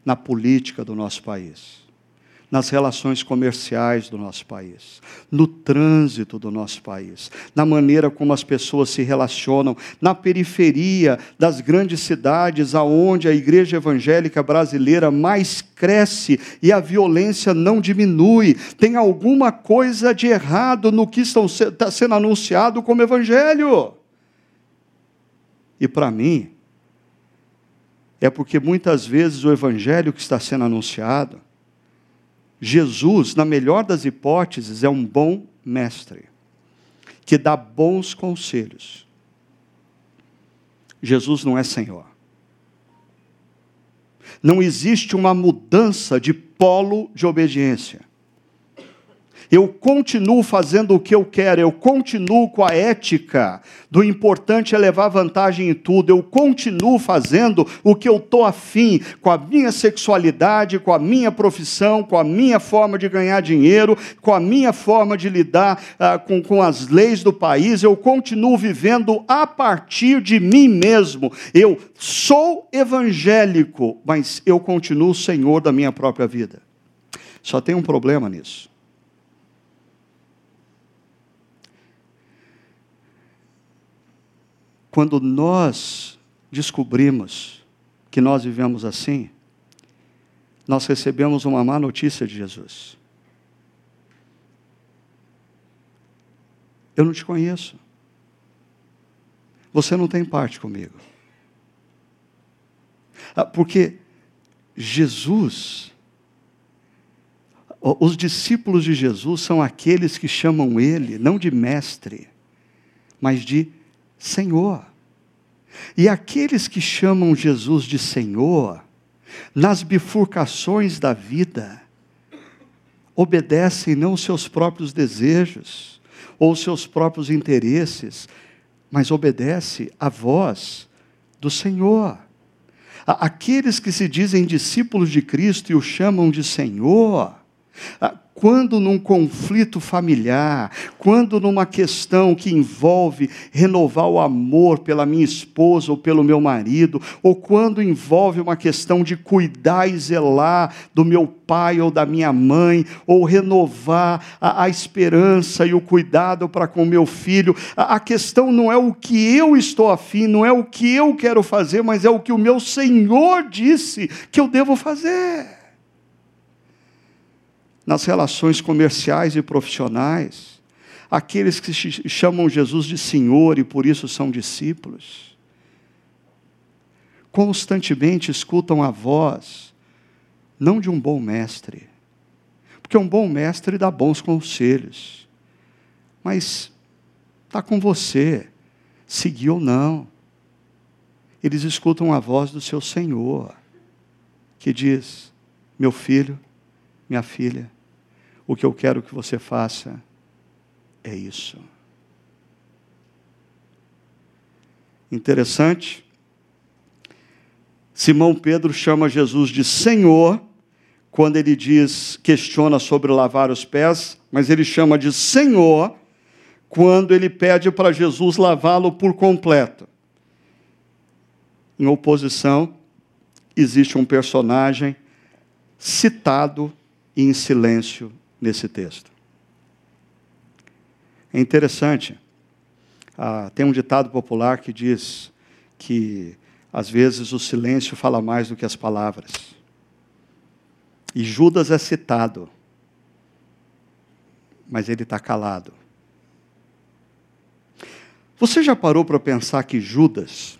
na política do nosso país, nas relações comerciais do nosso país, no trânsito do nosso país, na maneira como as pessoas se relacionam, na periferia das grandes cidades, aonde a igreja evangélica brasileira mais cresce e a violência não diminui. Tem alguma coisa de errado no que está sendo anunciado como evangelho. E para mim, é porque muitas vezes o evangelho que está sendo anunciado, Jesus, na melhor das hipóteses, é um bom mestre, que dá bons conselhos. Jesus não é Senhor. Não existe uma mudança de polo de obediência. Eu continuo fazendo o que eu quero, eu continuo com a ética do importante é levar vantagem em tudo, eu continuo fazendo o que eu estou afim, com a minha sexualidade, com a minha profissão, com a minha forma de ganhar dinheiro, com a minha forma de lidar ah, com, com as leis do país, eu continuo vivendo a partir de mim mesmo. Eu sou evangélico, mas eu continuo senhor da minha própria vida. Só tem um problema nisso. Quando nós descobrimos que nós vivemos assim, nós recebemos uma má notícia de Jesus. Eu não te conheço. Você não tem parte comigo. Ah, porque Jesus, os discípulos de Jesus são aqueles que chamam ele não de mestre, mas de Senhor. E aqueles que chamam Jesus de Senhor, nas bifurcações da vida, obedecem não os seus próprios desejos ou os seus próprios interesses, mas obedece a voz do Senhor. Aqueles que se dizem discípulos de Cristo e o chamam de Senhor, quando num conflito familiar, quando numa questão que envolve renovar o amor pela minha esposa ou pelo meu marido, ou quando envolve uma questão de cuidar e zelar do meu pai ou da minha mãe, ou renovar a, a esperança e o cuidado para com meu filho, a, a questão não é o que eu estou afim, não é o que eu quero fazer, mas é o que o meu Senhor disse que eu devo fazer nas relações comerciais e profissionais, aqueles que chamam Jesus de Senhor e por isso são discípulos, constantemente escutam a voz, não de um bom mestre, porque um bom mestre dá bons conselhos, mas está com você, seguir ou não. Eles escutam a voz do seu Senhor, que diz: Meu filho, minha filha, o que eu quero que você faça é isso. Interessante. Simão Pedro chama Jesus de Senhor quando ele diz, questiona sobre lavar os pés, mas ele chama de Senhor quando ele pede para Jesus lavá-lo por completo. Em oposição, existe um personagem citado em silêncio nesse texto. É interessante, ah, tem um ditado popular que diz que às vezes o silêncio fala mais do que as palavras. E Judas é citado, mas ele está calado. Você já parou para pensar que Judas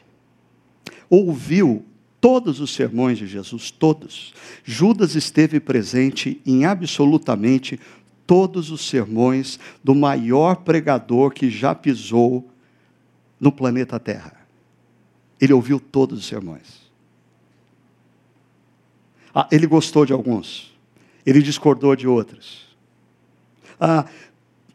ouviu todos os sermões de Jesus, todos. Judas esteve presente em absolutamente todos os sermões do maior pregador que já pisou no planeta Terra. Ele ouviu todos os sermões. Ah, ele gostou de alguns, ele discordou de outros. Ah,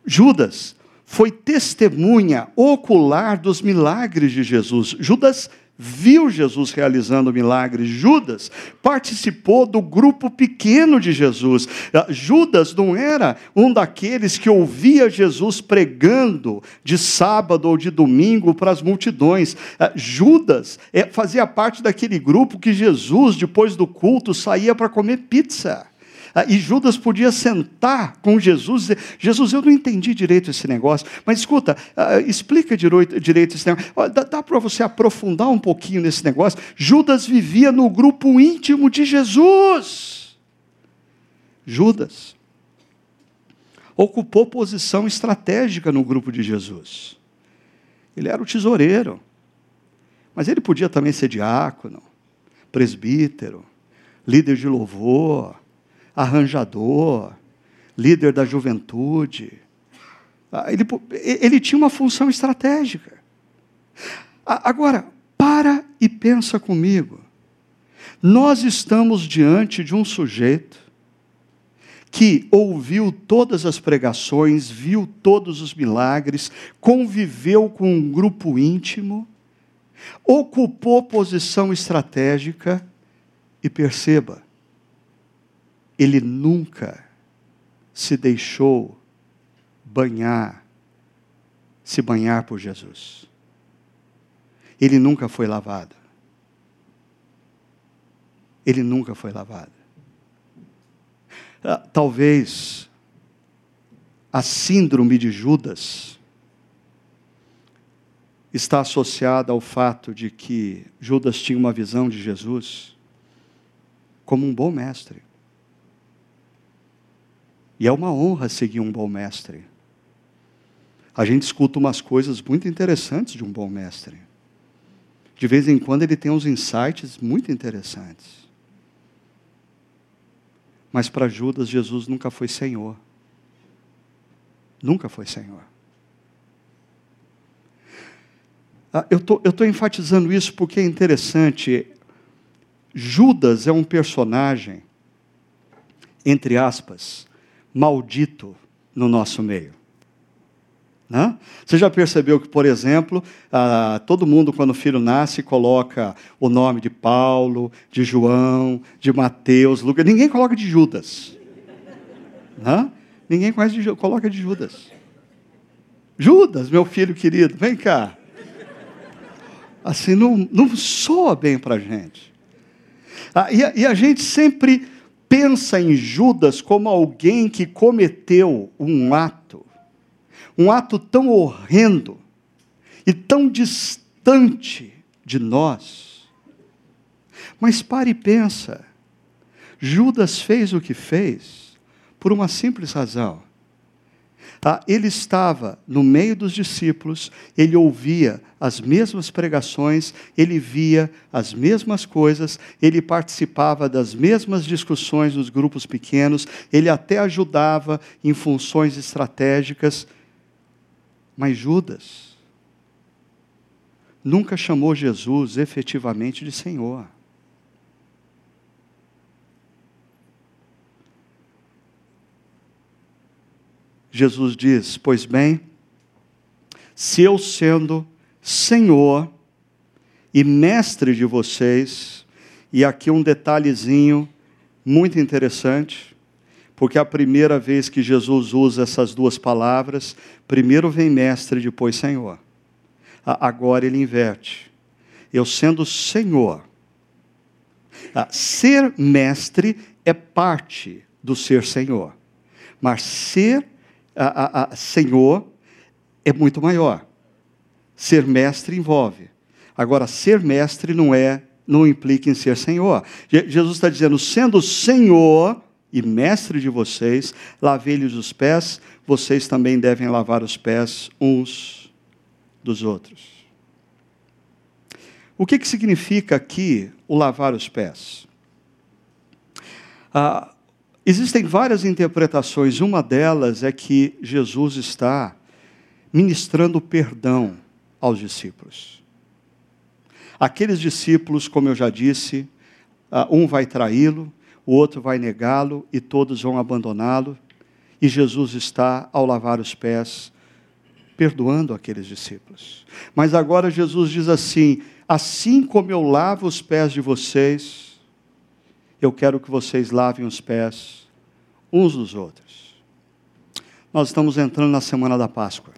Judas foi testemunha ocular dos milagres de Jesus. Judas viu Jesus realizando milagres. Judas participou do grupo pequeno de Jesus. Ah, Judas não era um daqueles que ouvia Jesus pregando de sábado ou de domingo para as multidões. Ah, Judas é, fazia parte daquele grupo que Jesus, depois do culto, saía para comer pizza. Ah, e Judas podia sentar com Jesus e dizer: Jesus, eu não entendi direito esse negócio, mas escuta, ah, explica direito esse negócio. Dá, dá para você aprofundar um pouquinho nesse negócio? Judas vivia no grupo íntimo de Jesus. Judas ocupou posição estratégica no grupo de Jesus. Ele era o tesoureiro, mas ele podia também ser diácono, presbítero, líder de louvor, arranjador, líder da juventude. Ah, ele, ele tinha uma função estratégica. Agora, para e pensa comigo. Nós estamos diante de um sujeito que ouviu todas as pregações, viu todos os milagres, conviveu com um grupo íntimo, ocupou posição estratégica e perceba, ele nunca se deixou banhar, se banhar por Jesus. Ele nunca foi lavado. Ele nunca foi lavado. Ah, talvez a síndrome de Judas está associada ao fato de que Judas tinha uma visão de Jesus como um bom mestre. E é uma honra seguir um bom mestre. A gente escuta umas coisas muito interessantes de um bom mestre. De vez em quando ele tem uns insights muito interessantes. Mas para Judas, Jesus nunca foi Senhor. Nunca foi Senhor. Ah, eu tô, estou enfatizando isso porque é interessante. Judas é um personagem, entre aspas, maldito no nosso meio. Né? Você já percebeu que, por exemplo, ah, todo mundo, quando o filho nasce, coloca o nome de Paulo, de João, de Mateus, Lucas. Ninguém coloca de Judas. Né? Ninguém de, coloca de Judas. Judas, meu filho querido, vem cá. Assim, não, não soa bem para a gente. Ah, e, e a gente sempre pensa em Judas como alguém que cometeu um ato um ato tão horrendo e tão distante de nós. Mas pare e pensa. Judas fez o que fez por uma simples razão. Ah, ele estava no meio dos discípulos, ele ouvia as mesmas pregações, ele via as mesmas coisas, ele participava das mesmas discussões nos grupos pequenos, ele até ajudava em funções estratégicas mas Judas nunca chamou Jesus efetivamente de Senhor. Jesus diz: Pois bem, se eu sendo Senhor e mestre de vocês, e aqui um detalhezinho muito interessante, porque a primeira vez que Jesus usa essas duas palavras, primeiro vem mestre, depois Senhor. Agora ele inverte. Eu sendo Senhor. Ser mestre é parte do ser Senhor. Mas ser a, a, Senhor é muito maior. Ser mestre envolve. Agora, ser mestre não é, não implica em ser Senhor. Jesus está dizendo, sendo Senhor, e mestre de vocês, lavei-lhes os pés, vocês também devem lavar os pés uns dos outros. O que, que significa aqui o lavar os pés? Ah, existem várias interpretações, uma delas é que Jesus está ministrando perdão aos discípulos. Aqueles discípulos, como eu já disse, ah, um vai traí-lo, o outro vai negá-lo e todos vão abandoná-lo. E Jesus está, ao lavar os pés, perdoando aqueles discípulos. Mas agora Jesus diz assim: assim como eu lavo os pés de vocês, eu quero que vocês lavem os pés uns dos outros. Nós estamos entrando na semana da Páscoa.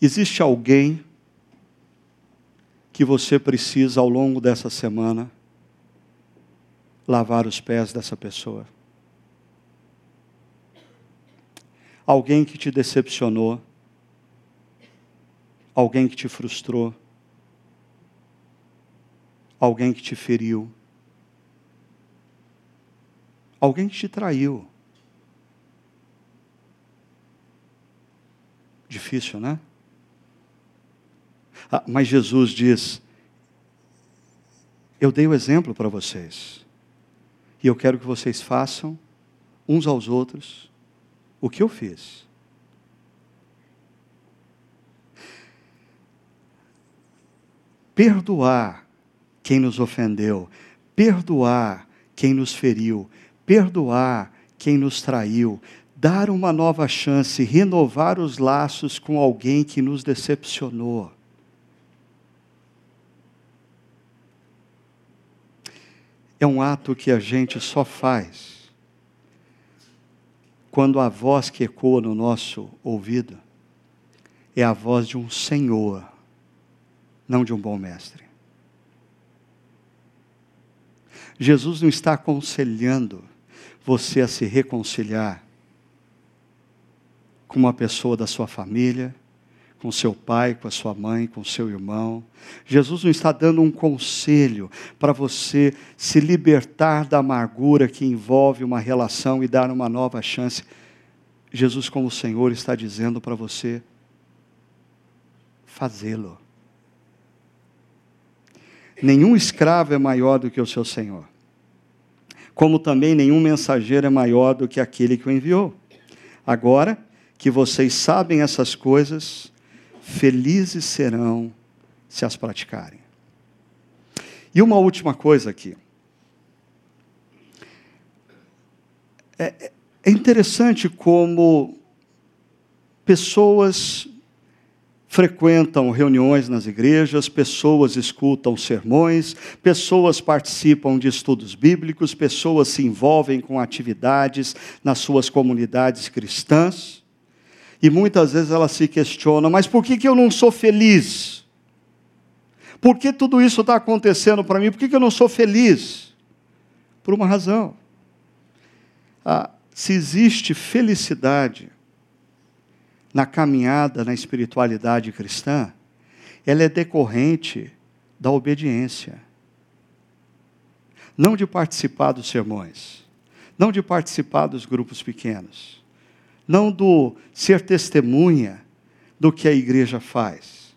Existe alguém que você precisa, ao longo dessa semana, lavar os pés dessa pessoa. Alguém que te decepcionou, alguém que te frustrou, alguém que te feriu, alguém que te traiu. Difícil, né? Ah, mas Jesus diz: Eu dei o exemplo para vocês. E eu quero que vocês façam uns aos outros o que eu fiz. perdoar quem nos ofendeu, perdoar quem nos feriu, perdoar quem nos traiu, dar uma nova chance, renovar os laços com alguém que nos decepcionou. É um ato que a gente só faz quando a voz que ecoa no nosso ouvido é a voz de um Senhor, não de um bom mestre. Jesus não está aconselhando você a se reconciliar com uma pessoa da sua família, com seu pai, com a sua mãe, com seu irmão. Jesus não está dando um conselho para você se libertar da amargura que envolve uma relação e dar uma nova chance. Jesus, como Senhor, está dizendo para você fazê-lo. Nenhum escravo é maior do que o seu senhor, como também nenhum mensageiro é maior do que aquele que o enviou. Agora que vocês sabem essas coisas, felizes serão se as praticarem. E uma última coisa aqui. É, é interessante como pessoas frequentam reuniões nas igrejas, pessoas escutam sermões, pessoas participam de estudos bíblicos, pessoas se envolvem com atividades nas suas comunidades cristãs. E muitas vezes elas se questionam: mas por que, que eu não sou feliz? Por que tudo isso está acontecendo para mim? Por que, que eu não sou feliz? Por uma razão. Ah, se existe felicidade, na caminhada na espiritualidade cristã, ela é decorrente da obediência. Não de participar dos sermões, não de participar dos grupos pequenos, não do ser testemunha do que a igreja faz.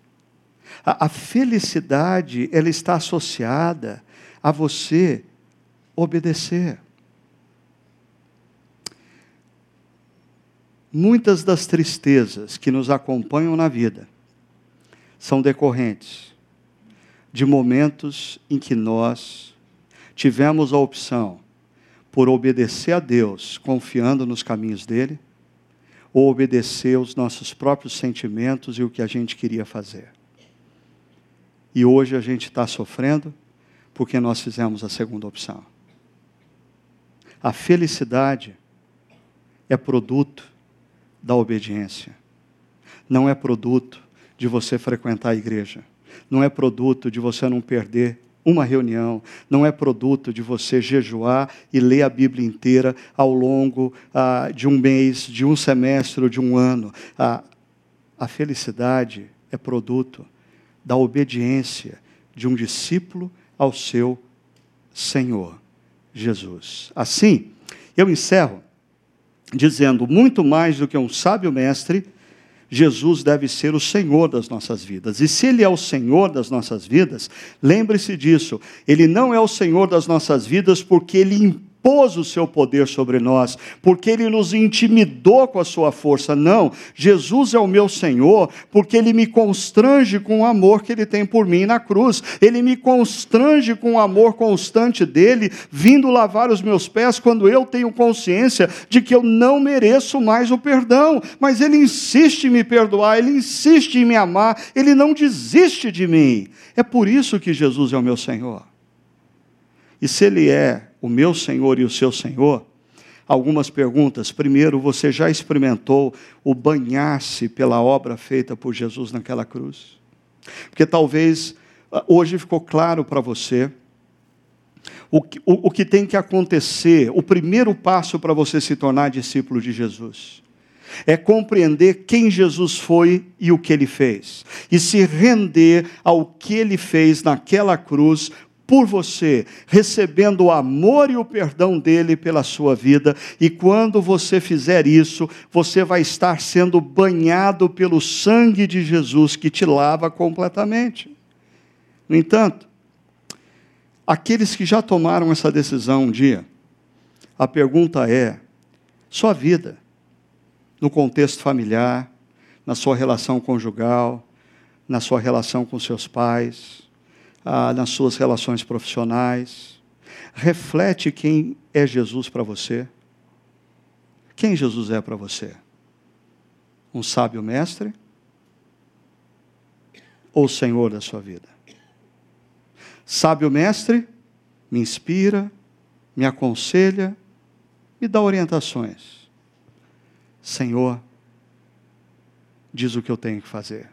A, a felicidade, ela está associada a você obedecer. Muitas das tristezas que nos acompanham na vida são decorrentes de momentos em que nós tivemos a opção por obedecer a Deus, confiando nos caminhos dele, ou obedecer aos nossos próprios sentimentos e o que a gente queria fazer. E hoje a gente está sofrendo porque nós fizemos a segunda opção. A felicidade é produto da obediência. Não é produto de você frequentar a igreja. Não é produto de você não perder uma reunião, não é produto de você jejuar e ler a Bíblia inteira ao longo ah, de um mês, de um semestre de um ano. Ah, a felicidade é produto da obediência de um discípulo ao seu Senhor Jesus. Assim, eu encerro dizendo: muito mais do que um sábio mestre, Jesus deve ser o Senhor das nossas vidas. E se Ele é o Senhor das nossas vidas, lembre-se disso. Ele não é o Senhor das nossas vidas porque Ele impõe impôs o seu poder sobre nós, porque ele nos intimidou com a sua força. Não, Jesus é o meu Senhor, porque ele me constrange com o amor que ele tem por mim na cruz. Ele me constrange com o amor constante dele, vindo lavar os meus pés quando eu tenho consciência de que eu não mereço mais o perdão, mas ele insiste em me perdoar, ele insiste em me amar, ele não desiste de mim. É por isso que Jesus é o meu Senhor. E se ele é o meu Senhor e o seu Senhor? Algumas perguntas. Primeiro, você já experimentou o banhar-se pela obra feita por Jesus naquela cruz? Porque talvez ah, hoje ficou claro para você o que, o, o que tem que acontecer, o primeiro passo para você se tornar discípulo de Jesus é compreender quem Jesus foi e o que ele fez, e se render ao que ele fez naquela cruz por você, recebendo o amor e o perdão dele pela sua vida, e quando você fizer isso, você vai estar sendo banhado pelo sangue de Jesus que te lava completamente. No entanto, aqueles que já tomaram essa decisão um dia, a pergunta é: sua vida, no contexto familiar, na sua relação conjugal, na sua relação com seus pais, ah, nas suas relações profissionais. Reflete quem é Jesus para você. Quem Jesus é para você? Um sábio mestre? Ou Senhor da sua vida? Sábio mestre me inspira, me aconselha, me dá orientações. Senhor, diz o que eu tenho que fazer.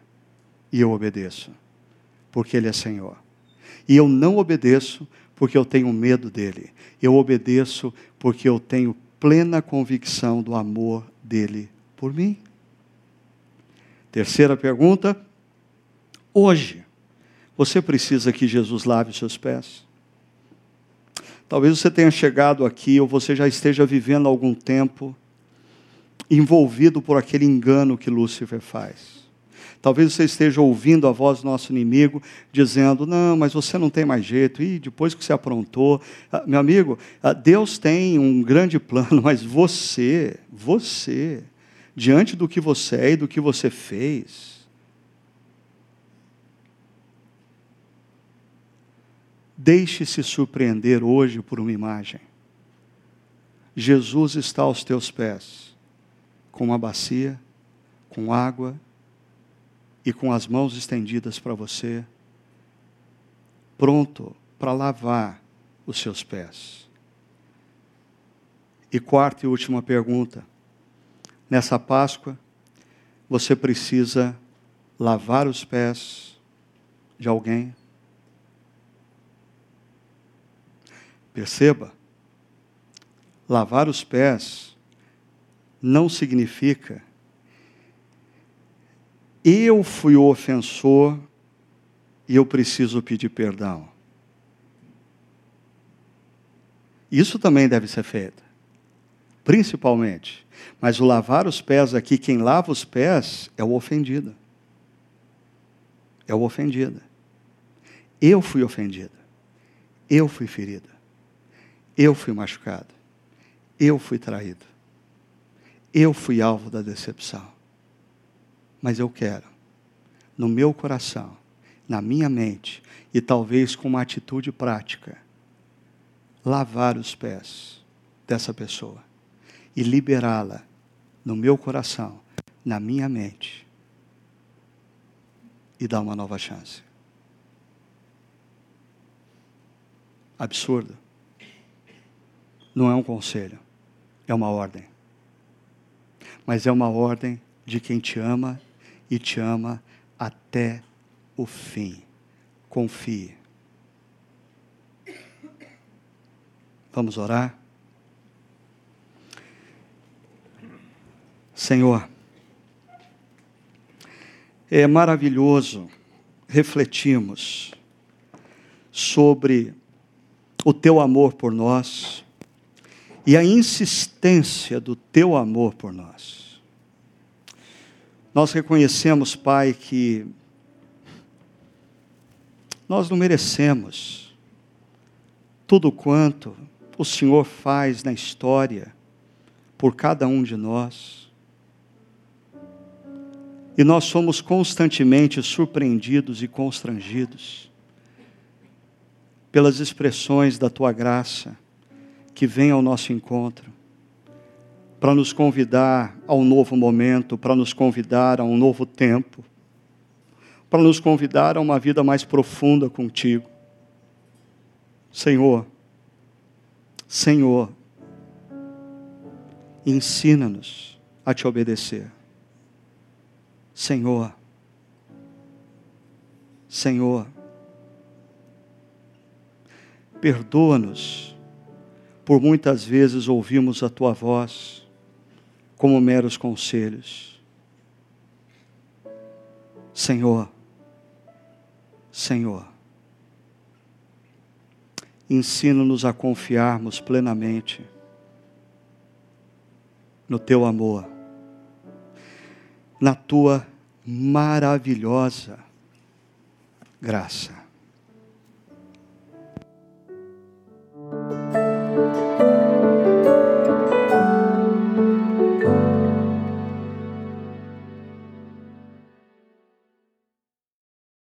E eu obedeço, porque Ele é Senhor. E eu não obedeço porque eu tenho medo dele. Eu obedeço porque eu tenho plena convicção do amor dele por mim. Terceira pergunta. Hoje, você precisa que Jesus lave os seus pés? Talvez você tenha chegado aqui ou você já esteja vivendo algum tempo envolvido por aquele engano que Lúcifer faz. Talvez você esteja ouvindo a voz do nosso inimigo dizendo: Não, mas você não tem mais jeito, e depois que você aprontou. Ah, meu amigo, ah, Deus tem um grande plano, mas você, você, diante do que você é e do que você fez, deixe-se surpreender hoje por uma imagem. Jesus está aos teus pés, com uma bacia, com água e com as mãos estendidas para você, pronto para lavar os seus pés. E quarta e última pergunta. Nessa Páscoa, você precisa lavar os pés de alguém? Perceba, lavar os pés não significa eu fui o ofensor e eu preciso pedir perdão. Isso também deve ser feito, principalmente. Mas o lavar os pés aqui, quem lava os pés é o ofendido. É o ofendido. Eu fui ofendida. Eu fui ferida. Eu fui machucado. Eu fui traído. Eu fui alvo da decepção mas eu quero, no meu coração, na minha mente, e talvez com uma atitude prática, lavar os pés dessa pessoa e liberá-la no meu coração, na minha mente, e dar uma nova chance. Absurdo. Não é um conselho, é uma ordem. Mas é uma ordem de quem te ama e te ama até o fim. Confie. Vamos orar? Senhor, é maravilhoso refletirmos sobre o teu amor por nós e a insistência do teu amor por nós. Nós reconhecemos, Pai, que nós não merecemos tudo quanto o Senhor faz na história por cada um de nós. E nós somos constantemente surpreendidos e constrangidos pelas expressões da tua graça que vem ao nosso encontro para nos convidar a um novo momento, para nos convidar a um novo tempo, para nos convidar a uma vida mais profunda contigo. Senhor, Senhor, ensina-nos a te obedecer. Senhor, Senhor, perdoa-nos por muitas vezes ouvimos a tua voz como meros conselhos. Senhor, Senhor, ensina-nos a confiarmos plenamente no teu amor, na tua maravilhosa graça.